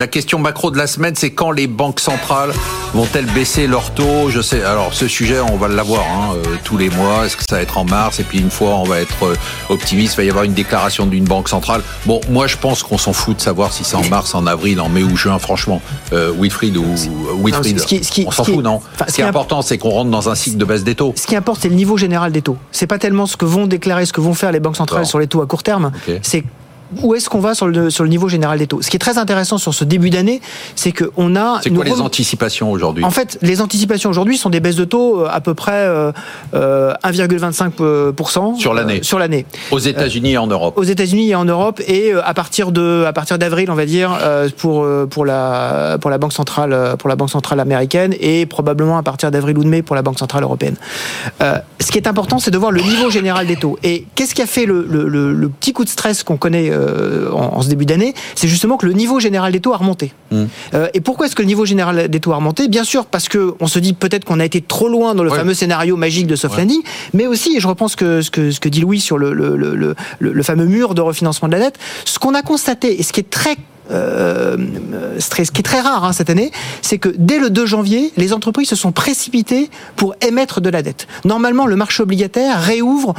La question macro de la semaine, c'est quand les banques centrales vont-elles baisser leurs taux? Je sais. Alors, ce sujet, on va l'avoir hein, euh, tous les mois. Est-ce que ça va être en mars? Et puis une fois, on va être euh, optimiste. Il va y avoir une déclaration d'une banque centrale. Bon, moi, je pense qu'on s'en fout de savoir si c'est en mars, en avril, en mai ou juin. Franchement, euh, Wilfried ou Wilfried, on s'en fout, non? Ce qui est important, c'est qu'on rentre dans un cycle de baisse des taux. Ce qui importe, c'est le niveau général des taux. C'est pas tellement ce que vont déclarer, ce que vont faire les banques centrales sur les taux à court terme. C'est où est-ce qu'on va sur le, sur le niveau général des taux? Ce qui est très intéressant sur ce début d'année, c'est qu'on a... C'est quoi les anticipations aujourd'hui? En fait, les anticipations aujourd'hui sont des baisses de taux euh, à peu près euh, 1,25% euh, sur l'année. Euh, sur l'année. Aux États-Unis et en Europe. Aux États-Unis et en Europe et à partir de à partir d'avril, on va dire pour pour la pour la banque centrale pour la banque centrale américaine et probablement à partir d'avril ou de mai pour la banque centrale européenne. ce qui est important, c'est de voir le niveau général des taux. Et qu'est-ce qui a fait le, le, le, le petit coup de stress qu'on connaît euh, en, ce début d'année, c'est justement que le niveau général des taux a remonté. Mmh. Euh, et pourquoi est-ce que le niveau général des taux a remonté? Bien sûr, parce que on se dit peut-être qu'on a été trop loin dans le fameux scénario magique de soft landing, mais aussi, et je repense que, ce, que, ce que dit Louis sur le, le, le, le fameux mur de refinancement de la dette, ce qu'on a constaté, et ce qui est très euh, ce qui est très rare hein, cette année, c'est que dès le 2 janvier, les entreprises se sont précipitées pour émettre de la dette. Normalement, le marché obligataire réouvre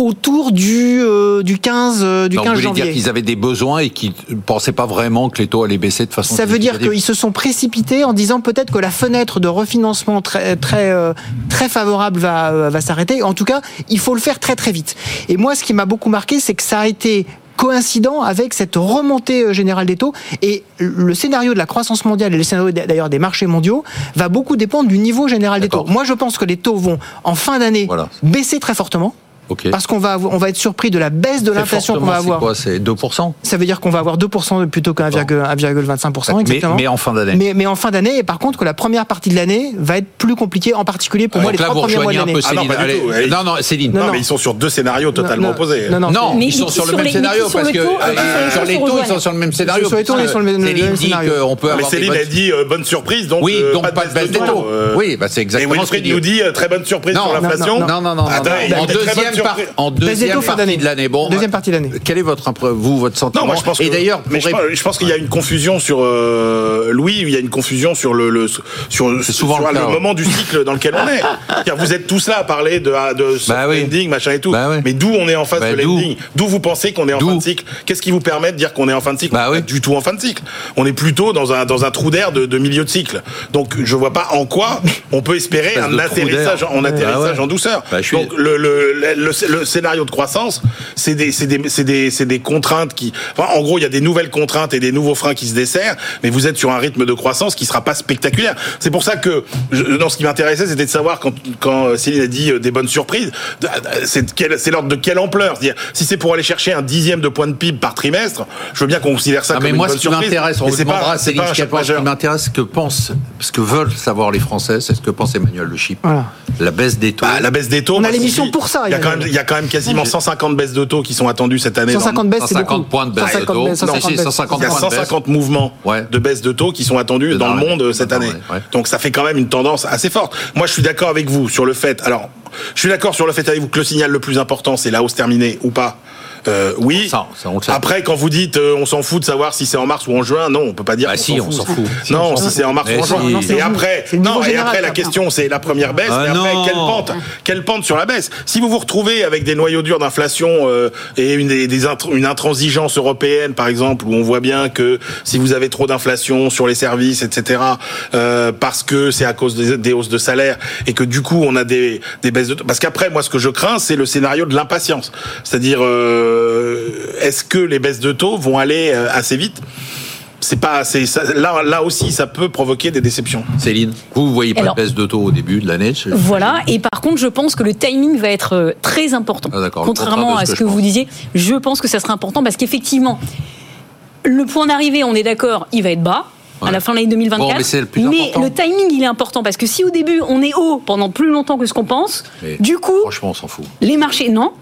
autour du, euh, du 15, euh, du 15 janvier. dire qu'ils avaient des besoins et qu'ils ne pensaient pas vraiment que les taux allaient baisser de façon Ça veut dire qu'ils se sont précipités en disant peut-être que la fenêtre de refinancement très, très, euh, très favorable va, va s'arrêter. En tout cas, il faut le faire très très vite. Et moi, ce qui m'a beaucoup marqué, c'est que ça a été coïncident avec cette remontée générale des taux. Et le scénario de la croissance mondiale et le scénario d'ailleurs des marchés mondiaux va beaucoup dépendre du niveau général des taux. Moi, je pense que les taux vont en fin d'année baisser très fortement. Parce qu'on va, on va être surpris de la baisse de l'inflation qu'on va avoir. C'est quoi C'est 2% Ça veut dire qu'on va avoir 2% plutôt qu'un 1,25%. Mais, mais, en fin d'année. Mais, mais, en fin d'année, et par contre, que la première partie de l'année va être plus compliquée, en particulier pour moi, les trois premiers mois de l'année. Ah non, non, non, Céline. Non, mais ils sont sur deux scénarios totalement opposés. Non, non, ils sont sur le même scénario parce que euh, sur les taux, ils sont sur le même scénario. Sur les taux, ils sont sur le même scénario. qu'on peut avoir. Mais Céline a dit euh, bonne surprise, donc. Oui, euh, donc pas de baisse des taux. Oui, bah, c'est exactement ce qu'il nous dit. Très bonne surprise sur l'inflation. Non, non, non. En deuxième deuxième partie de l'année. Bon, deuxième partie de l'année. Quel est votre vous votre sentiment Non, moi je pense. Et d'ailleurs, je, pense qu'il y a une confusion sur euh, Louis. Il y a une confusion sur le, le sur, souvent sur le, moment du cycle dans lequel on est. Car vous êtes tous là à parler de de bah landing, machin et tout. Bah mais d'où on est en phase bah de landing D'où vous pensez qu'on est en fin de cycle Qu'est-ce qui vous permet de dire qu'on est en fin de cycle bah oui. Du tout en fin de cycle. On est plutôt dans un dans un trou d'air de, de, milieu de cycle. Donc je vois pas en quoi on peut espérer un atterrissage, en atterrissage en douceur. Donc le, le, le scénario de croissance, c'est des, des, des, des, contraintes qui. Enfin, en gros, il y a des nouvelles contraintes et des nouveaux freins qui se desserrent, mais vous êtes sur un rythme de croissance qui sera pas spectaculaire. C'est pour ça que, dans ce qui m'intéressait, c'était de savoir quand, quand Céline a dit euh, des bonnes surprises, c'est l'ordre de quelle ampleur? Dire Si c'est pour aller chercher un dixième de point de PIB par trimestre, je veux bien qu'on considère ça comme mais moi, une bonne surprise. M'intéresse, on demandera à Céline ce qui m'intéresse, ce que pensent, ce que veulent savoir les Français, c'est ce que pense Emmanuel Le Chip. Voilà. La baisse des taux. Bah, la baisse des taux. On a l'émission pour ça. Il y a, quand même, il y a quand même quasiment 150 baisses de taux qui sont attendues cette année. 150 baisses, c'est 150 points de baisse de taux. il y a 150 mouvements de baisse de taux qui sont attendus dans, le monde cette année. Donc ça fait quand même une tendance assez forte. Moi, je suis d'accord avec vous sur le fait. Alors, je suis d'accord sur le fait avec vous que le signal le plus important, c'est la hausse terminée ou pas? Euh, oui. Après, quand vous dites euh, on s'en fout de savoir si c'est en mars ou en juin, non, on peut pas dire. Bah si, on s'en fout. Non, si c'est en mars ou en juin. et après, non, et après la question, c'est la première baisse. Ah après, quelle pente, quelle pente sur la baisse Si vous vous retrouvez avec des noyaux durs d'inflation euh, et une, des, une intransigeance européenne, par exemple, où on voit bien que si vous avez trop d'inflation sur les services, etc., euh, parce que c'est à cause des, des, hausses de salaire et que du coup on a des, des baisses de, parce qu'après, moi, ce que je crains, c'est le scénario de l'impatience, c'est-à-dire euh, est-ce que les baisses de taux vont aller euh, assez vite? C'est pas c'est là là aussi ça peut provoquer des déceptions. Céline, vous ne voyez pas de baisse de taux au début de l'année Voilà et par contre je pense que le timing va être euh, très important. Ah, Contrairement à ce que, vous disiez, je pense que ça sera important parce qu'effectivement le point d'arrivée, on est d'accord, il va être bas à la fin de l'année 2024. mais, le, timing, il est important parce que si au début on est haut pendant plus longtemps que ce qu'on pense, du coup, franchement, on s'en fout. Les marchés, non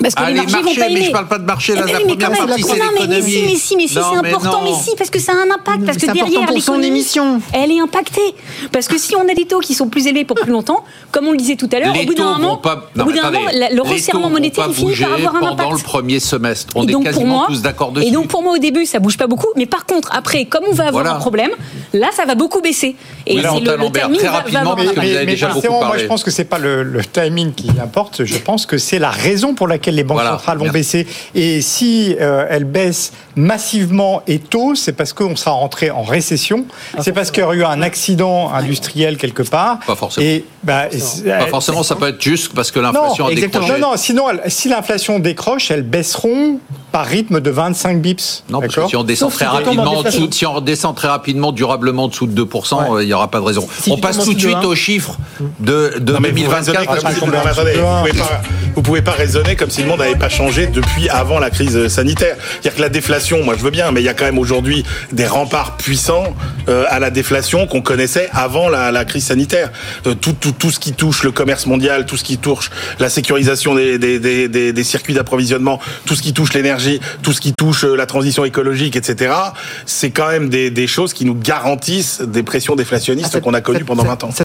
Parce que les marchés, vont pas aimer. Mais je parle pas de marché, là, la première partie, c'est l'économie. Mais si, mais si, mais si, c'est important, mais si, parce que ça a un impact, parce que derrière l'économie, elle est impactée. Parce que si on a des taux qui sont plus élevés pour plus longtemps, comme on le disait tout à l'heure, au bout d'un moment, le resserrement monétaire finit par avoir un impact. Pendant le premier semestre, on est quasiment tous d'accord dessus. Et donc pour moi, au début, ça bouge pas beaucoup, mais par contre, après, comme on va avoir un problème, là, ça va beaucoup baisser. Et c'est le timing très rapidement, parce que vous avez déjà beaucoup parlé. Moi, je pense que c'est pas le timing qui importe. Je pense que c'est la raison pour laquelle les banques centrales vont baisser. Et si euh, elles baissent massivement et tôt, c'est parce qu'on sera rentré en récession. C'est parce qu'il y aurait eu un accident industriel quelque part. Pas forcément. Et, bah, pas forcément, ça peut être juste parce que l'inflation a décroché. Non, non, sinon, si l'inflation décroche, elles baisseront par rythme de 25 bips. Non, parce que si on descend très rapidement, si on descend très rapidement, durablement dessous de 2%, euh, il n'y aura pas de raison. on passe tout de suite aux chiffres de, de 2024. Vous ne pouvez pas raisonner comme si le monde n'avait pas changé depuis avant la crise sanitaire. C'est-à-dire que la déflation, moi je veux bien, mais il y a quand même aujourd'hui des remparts puissants euh, à la déflation qu'on connaissait avant la, crise sanitaire. Euh, tout, tout, tout ce qui touche le commerce mondial, tout ce qui touche la sécurisation des, des, des, des circuits d'approvisionnement, tout ce qui touche l'énergie, tout ce qui touche la transition écologique, etc., c'est quand même des, des choses qui nous garantissent des pressions déflationnistes ah, qu'on a connues pendant 20 ans.